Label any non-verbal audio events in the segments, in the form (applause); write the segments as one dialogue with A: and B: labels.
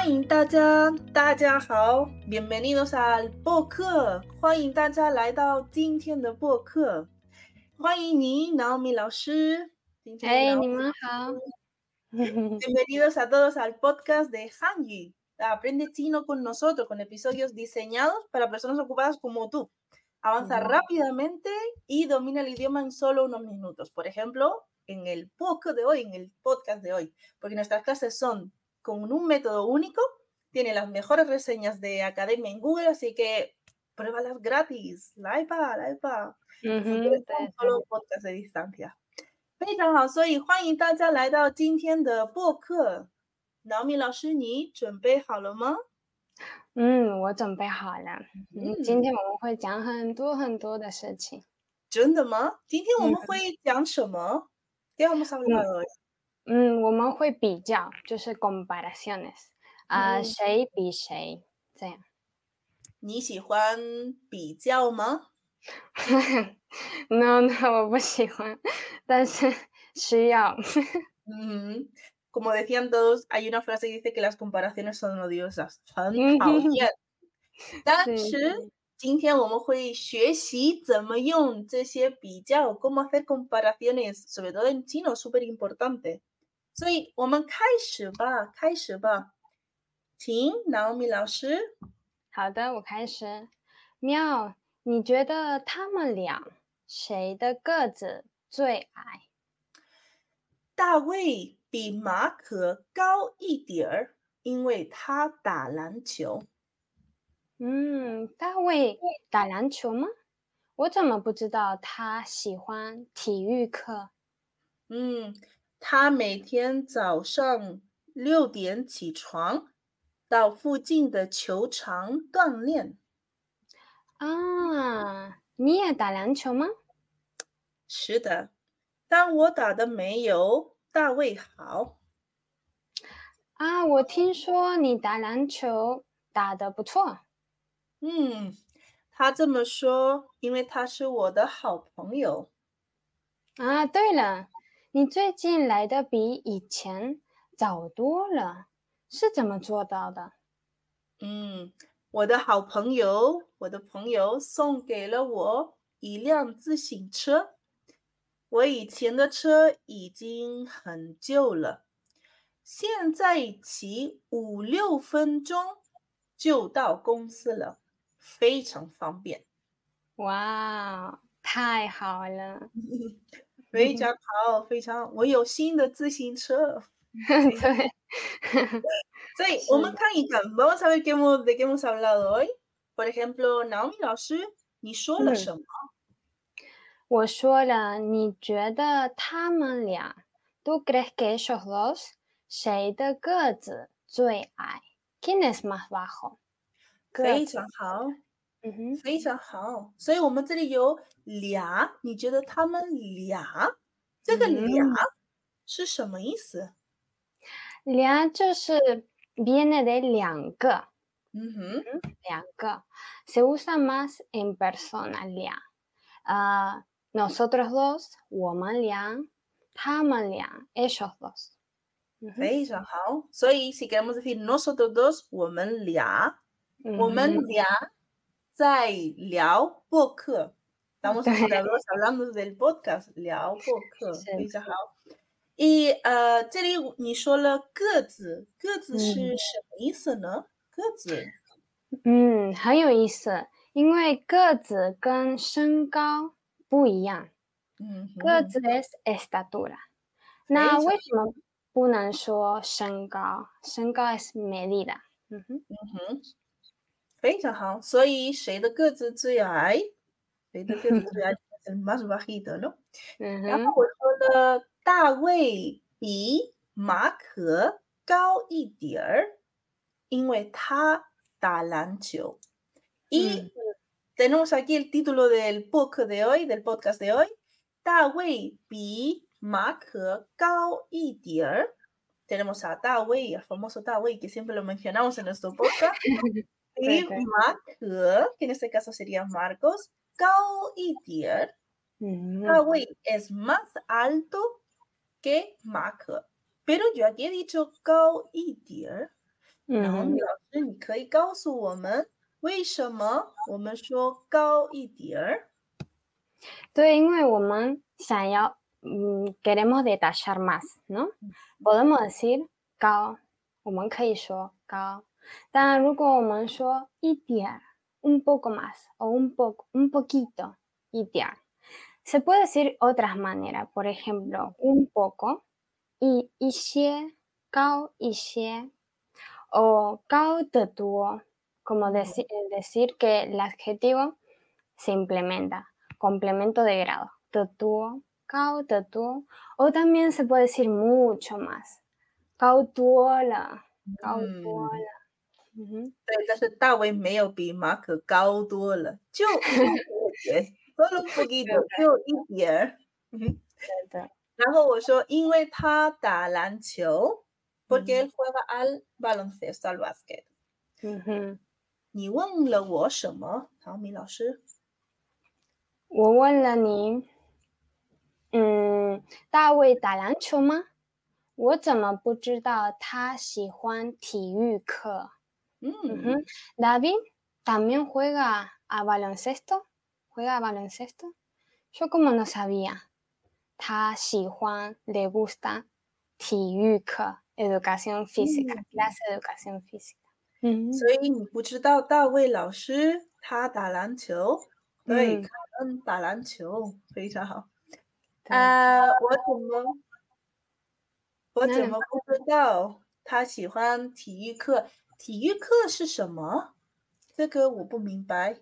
A: 欢迎大家，大家好，bienvenidos al 播客，欢迎大家来到今天的播客，欢迎你，Naomi 老师。
B: 哎，你们好。
A: Bienvenidos a todos al podcast de Hanji. Aprende chino con nosotros, con episodios diseñados para personas ocupadas como tú. Avanza rápidamente y domina el idioma en solo unos minutos. Por ejemplo, en el podcast de hoy, en el podcast de hoy, porque nuestras clases son con un método único, tiene las mejores reseñas de academia en Google, así que pruébalas gratis. La iPad, la iPad. solo podcast de distancia. 非常好，所以欢迎大家来到今天的播客。脑米老师，你准备好了吗？
B: 嗯，我准备好了。嗯，今天我们会讲很多很多的事情。
A: 真的吗？今天我们会讲什么？给我们上个。
B: 嗯，我们会比较，就是 comparaciones，啊，谁比谁这样。
A: 你喜欢比较吗？
B: No, no, (laughs) 我不喜欢，但是需要。
A: 嗯，(laughs) como decían todos, hay una frase que dice que las comparaciones son odiosas，很讨厌。但是今天我们会学习怎么用这些比较，cómo hacer (laughs) comparaciones，sobre todo en chino, súper importante。 所以我们开始吧，开始吧，请 Naomi 老师。
B: 好的，我开始。喵。你觉得他们俩谁的个子最矮？
A: 大卫比马可高一点儿，因为他打篮球。
B: 嗯，大卫打篮球吗？我怎么不知道他喜欢体育课？
A: 嗯，他每天早上六点起床，到附近的球场锻炼。
B: 啊，你也打篮球吗？
A: 是的，但我打的没有大卫好。
B: 啊，我听说你打篮球打得不错。
A: 嗯，他这么说，因为他是我的好朋友。
B: 啊，对了，你最近来的比以前早多了，是怎么做到的？
A: 嗯。我的好朋友，我的朋友送给了我一辆自行车。我以前的车已经很旧了，现在骑五六分钟就到公司了，非常方便。
B: 哇，太好了！(laughs)
A: 非常好，非常，我有新的自行车。
B: 对。
A: Sí, vamos a ver qué hemos, de qué hemos hablado hoy. Por ejemplo, Naomi 老师，你说了什么？
B: 我说了，你觉得他们俩，¿Tú crees que ellos dos 谁的个子最矮？¿Quién es más bajo？
A: 非常好，嗯哼，非常好。所以我们这里有俩，你觉得他们俩，这个俩是什么意思？
B: 俩就是 viene de 两个，
A: 嗯哼，
B: 两个，se usa más en persona 俩，啊，nosotros dos 我们俩，他们俩 ellos dos，
A: 非常好。所以 si queremos decir nosotros dos 我们俩，我们俩 在聊播客，estamos hablando del podcast 聊播客，非常好。一呃，这里你说了个子，个子是什么意思呢？个子，
B: 嗯，很有意思，因为个子跟身高不一样。
A: 嗯，
B: 个子 es estatura。那为什么不能说身高？身高 es medida。
A: 嗯哼，嗯哼，非常好。所以谁的个子最矮？谁的个子最矮？es más bajito, ¿no？
B: 嗯哼。
A: 然后我说的。大卫比马可高一点儿，因为他打篮球。Y tenemos aquí el título del podcast de hoy, del podcast de hoy. 大卫比马可高一点儿。Tenemos a 大卫，el famoso 大卫 que siempre lo mencionamos en nuestro podcast. (laughs) y 马可，que en este caso sería Marcos, 高一点儿。大卫 es más alto que Mark. Pero yo aquí he dicho Gao y 然后李老师，你可以告诉我们为什么我们说高一点儿？
B: 对，因为我们想要，嗯，queremos detallar más，¿no? Podemos decir 高，我们可以说高。 但如果我们说一点儿，un poco más o un poco, un poquito，一点儿，se puede decir otras maneras. Por ejemplo, un poco y 一些，高一些。o cao de tuo, como decir, decir que el adjetivo se implementa, complemento de grado, de tuo, cao de tuo, o también se puede decir mucho más, cao tuola, cao tuola.
A: 对，但是大卫没有比马可高多了，就一点 (laughs) 就一点儿。
B: 嗯对的。
A: 然后我说，因为他打篮球。porque él juega al baloncesto, al básquet.
B: 嗯哼，
A: 你问了我什么，唐明老师？
B: 我问了你，嗯，大卫打篮球吗？我怎么不知道他喜欢体育课？
A: 嗯
B: 哼，David también juega a baloncesto, juega a baloncesto. Yo como no sabía，他喜欢，le gusta 体育课。educación física, clase de educación física.
A: 所以你不知道大卫老师他打篮球，对，他们打篮球非常好。啊，我怎么我怎么不知道他喜欢体育课？ 体育课是什么？这个我不明白。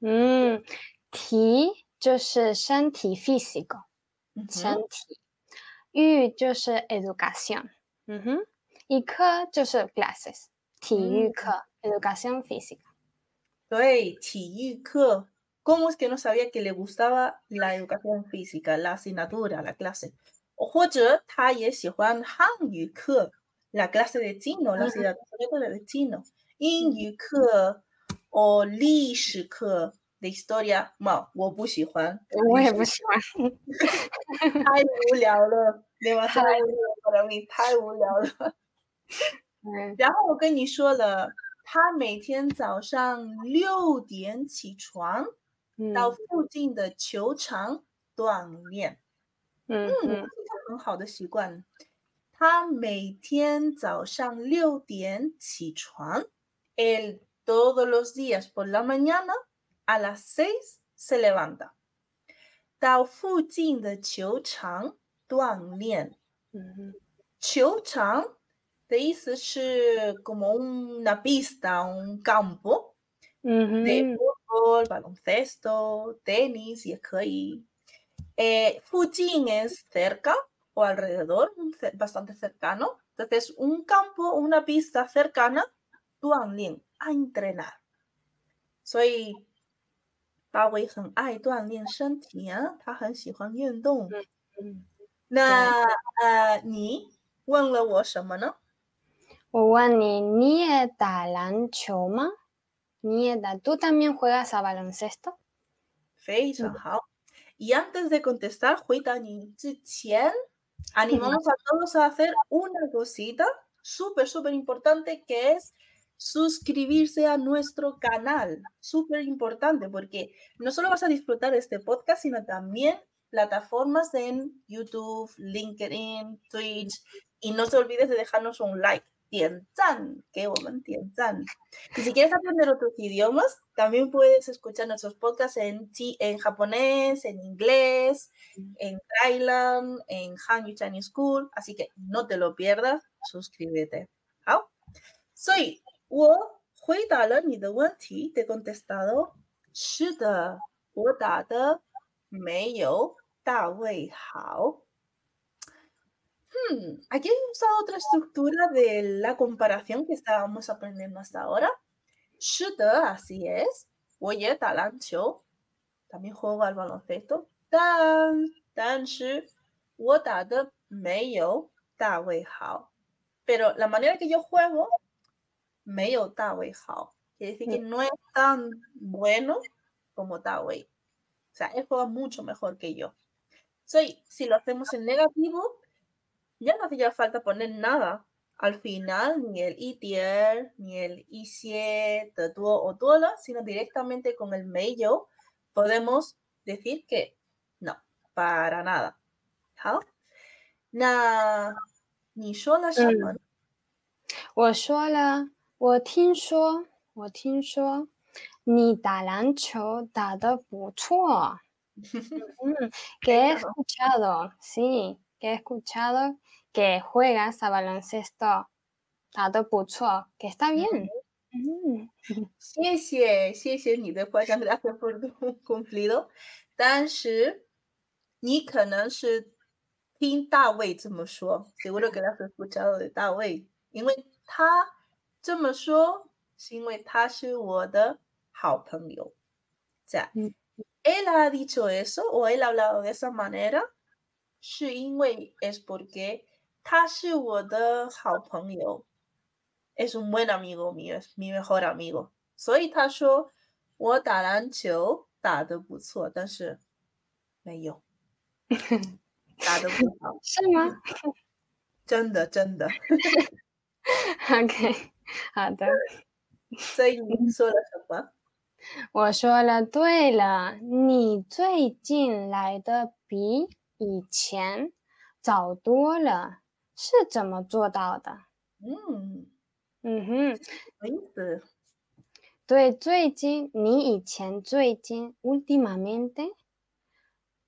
B: 嗯，体就是身体 physical，身体，育就是 education。嗯哼，一课就是 classes，体育课、嗯、educación física。
A: 对，体育课。¿Cómo es que no sabía que le gustaba la educación física, la asignatura, la clase? 或者他也喜欢汉语课，la clase de chino, la asignatura de chino。英语课，o 历史课 de historia，嘛，我不喜欢。
B: 我也不喜欢，
A: 太无聊了。demasiado para mí, 太无聊了。然后我跟你说了，他每天早上六点起床，到附近的球场锻炼。
B: 嗯嗯，
A: 很好的习惯。他每天早上六点起床，el todos los días por la mañana a las seis se levanta，到附近的球场。锻炼，
B: 嗯，
A: 球场的意思是 como una pista, un campo de fútbol, baloncesto, tenis 也可以。Eh, 附近 es cerca o alrededor, bastante cercano. Entonces, un campo, una pista cercana, Duanlin, a entrenar.
B: Soy ¿eh? mm, mm. na, uh, ¿ni? ¿tú también juegas a baloncesto?
A: Mm. Y antes de contestar, Hui Dani,，animamos a (laughs) todos a hacer una cosita súper, súper importante que es suscribirse a nuestro canal. Súper importante porque no solo vas a disfrutar este podcast, sino también plataformas en YouTube, LinkedIn, Twitch. Y no te olvides de dejarnos un like. Tienzan, que tienzan. Y si quieres aprender otros idiomas, también puedes escuchar nuestros podcasts en, en japonés, en inglés, en Thailand, en Hanyu Chinese School. Así que no te lo pierdas, suscríbete. 好，所以我回答了你的问题，te contestado，是的，我打的没有大卫好。 hmm, aquí he usado otra estructura de la comparación que estábamos aprendiendo hasta ahora. Shooter, así es. Oye, talancho. También juego al baloncesto. Tan, tan, shi. Pero la manera que yo juego, me yo wei hao. Quiere decir que mm. no es tan bueno como ta wei. O sea, él juega mucho mejor que yo. Soy, si lo hacemos en negativo, ya no hacía falta poner nada al final ni el itier ni el isie de tuo o tuola, sino directamente con el meyo podemos decir que no, para nada. ¿Hao? Na, ni yo la llaman.
B: 我说了，我听说，我听说你打篮球打得不错。嗯，que (laughs) he escuchado, sí, que he escuchado que juegas a baloncesto 打得不错，que está bien. 嗯，
A: 谢谢，谢谢你的夸奖，gracias por tu cumplido。但是你可能是听大卫这么说，seguro que has escuchado de 大卫，因为他这么说是因为他是我的好朋友。这样，él ha dicho eso o él ha hablado de esa manera， 是因为 es porque 他是我的好朋友，es un buen amigo mío，es mi mejor amigo。所以他说我打篮球打得不错，但是没有，
B: (laughs)
A: 打得不好，
B: 是吗？
A: 真的，真的。
B: OK，好的。
A: 所以您说了什么？
B: 我说了，对了，你最近来的比以前早多了，是怎么做到的？
A: 嗯。
B: 嗯哼，
A: 什么意思？
B: 对，最近你以前最近 últimamente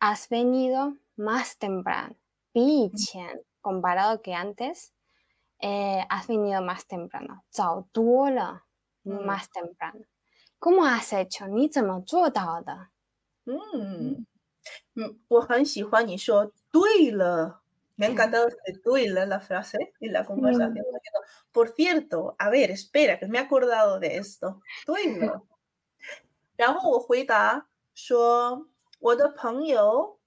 B: has venido más temprano，比以前 comparado que antes，eh has venido más temprano，早多了，más temprano。¿Cómo has hecho？你怎么做到的？
A: 嗯 嗯，我很喜欢你说对了。Me ha encantado este tú y la, frase y la conversación. Por cierto, a ver, espera, que me he acordado de esto. Tú y lo. 然后我回答说，我的朋友，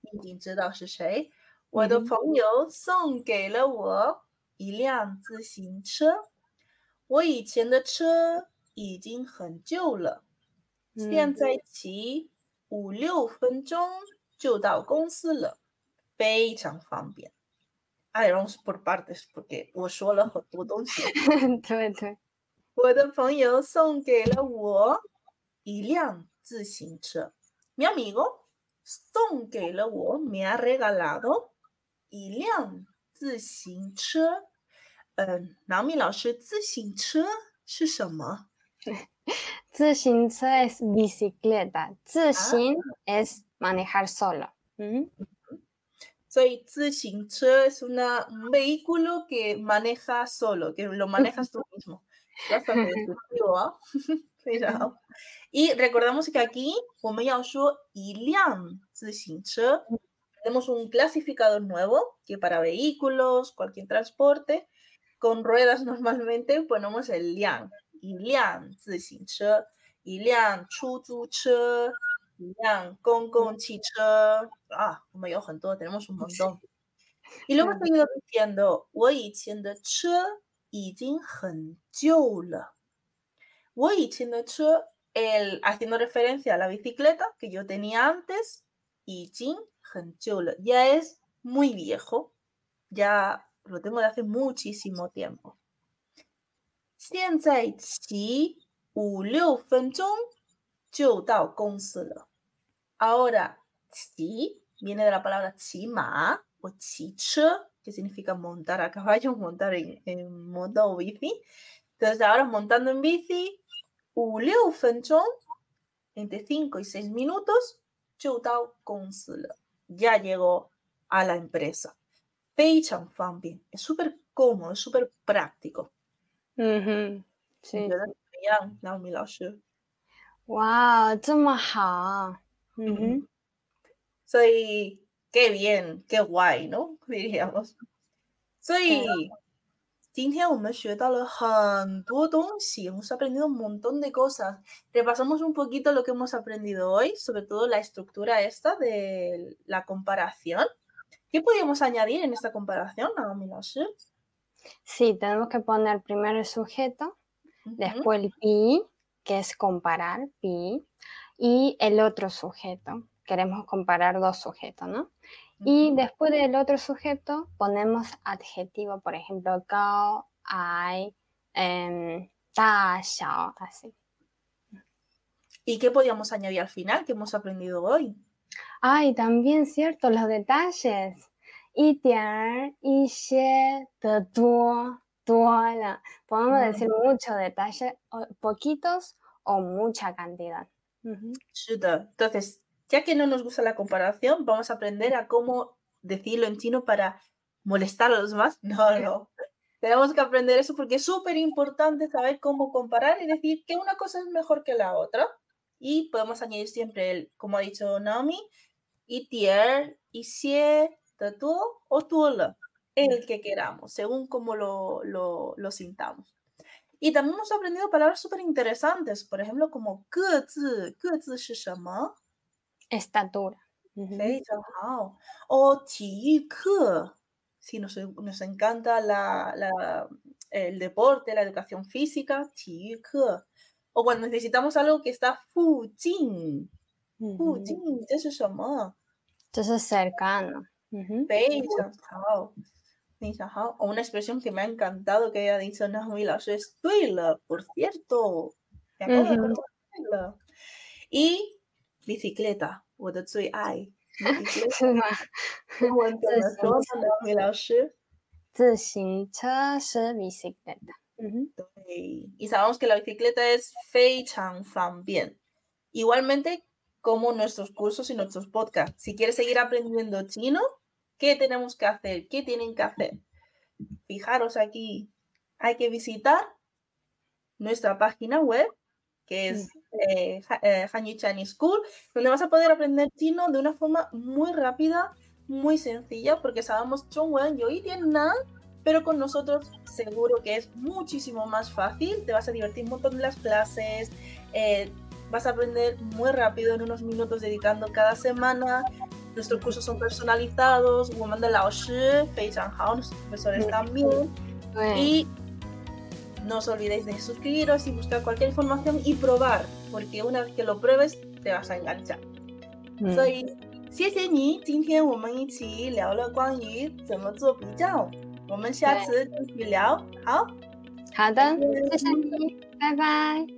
A: 你已经知道是谁。我的朋友送给了我一辆自行车。我以前的车已经很旧了，现在骑五六分钟就到公司了。非常方便。Irons por partes porque 我说了很多东西。(laughs)
B: 对对，
A: 我的朋友送给了我一辆自行车。Mi amigo 送给了我，me ha regalado 一辆自行车。嗯，南米老师，自行车是什么？(laughs) (laughs)
B: Zixinze es bicicleta. Zixin ah. es manejar solo. ¿Mm?
A: Soy Zixinche es una, un vehículo que maneja solo, que lo manejas tú (laughs) mismo. ¿ah? (laughs) Y recordamos que aquí, como ya y liang tenemos un clasificador nuevo que para vehículos, cualquier transporte, con ruedas normalmente ponemos el liang. Y liang, 自行车,一辆出租车,一辆公共汽车啊，我们有很多，tenemos un montón。y luego seguido diciendo，我以前的车已经很旧了。我以前的车，el haciendo referencia a la bicicleta que yo tenía antes，已经很旧了，ya es muy viejo, ya lo tengo de hace muchísimo tiempo。 现在骑五六分钟就到公司了。Ahora, sí, viene de la palabra chima o chicha, que significa montar a caballo, (laughs) montar en, en moto o bici. Entonces, ahora montando en bici, entre 5 y 6 minutos, ya llegó a la empresa. bien, es súper cómodo, es súper práctico.
B: Sí. Wow, 这么好。
A: Mm Soy, qué bien, qué guay, ¿no? Diríamos. Soy, hemos aprendido un montón de cosas. Repasamos un poquito lo que hemos aprendido hoy, sobre todo la estructura esta de la comparación. ¿Qué podríamos añadir en esta comparación, Naomi
B: Sí, tenemos que poner primero el sujeto, después el pi, que es comparar, pi, y el otro sujeto. Queremos comparar dos sujetos, ¿no? Y después del otro sujeto ponemos adjetivo, por ejemplo, gao, ai, em, da, xiao, así.
A: ¿Y qué podíamos añadir al final que hemos aprendido hoy?
B: Ay, también cierto, los detalles. Y tian, y xie, de duo, duola. Podemos decir mucho detalle, poquitos o mucha cantidad.
A: Entonces, ya que no nos gusta la comparación, vamos a aprender a cómo decirlo en chino para molestar a los demás. (laughs) No, no. Tenemos que aprender eso porque es súper importante saber cómo comparar y decir que una cosa es mejor que la otra. Y podemos añadir siempre el, como ha dicho Naomi, y tier, y xie, tatuó o tuola, el que queramos, según como lo, lo, lo sintamos. Y también hemos aprendido palabras súper interesantes, por ejemplo, como
B: estatura.
A: O si nos, nos encanta la, la, el deporte, la educación física, o cuando necesitamos algo que está fujin, fujin,
B: eso es cercano.
A: Uh -huh. Una expresión que me ha encantado que haya dicho Naomi Lasso es Twiler, por cierto. Me uh -huh. Y bicicleta, o de ai.
B: bicicleta. (laughs)
A: Y sabemos que la bicicleta es fei chang fan. Igualmente como nuestros cursos y nuestros podcasts. Si quieres seguir aprendiendo chino, ¿Qué tenemos que hacer? ¿Qué tienen que hacer? Fijaros aquí, hay que visitar nuestra página web, que es eh, eh Chinese School, donde vas a poder aprender chino de una forma muy rápida, muy sencilla, porque sabemos Chongwen y Nan, pero con nosotros seguro que es muchísimo más fácil, te vas a divertir un montón en las clases, eh, vas a aprender muy rápido en unos minutos dedicando cada semana Nuestros cursos son personalizados, woman de Lao Shi, Fei Hao, nuestros profesores también. Y no os olvidéis de suscribiros y buscar cualquier información y probar, porque una vez que lo pruebes te vas a enganchar. 所以，谢谢你，今天我们一起聊了关于怎么做比较，我们下次继续聊。好，
B: 好的，谢谢你，拜拜。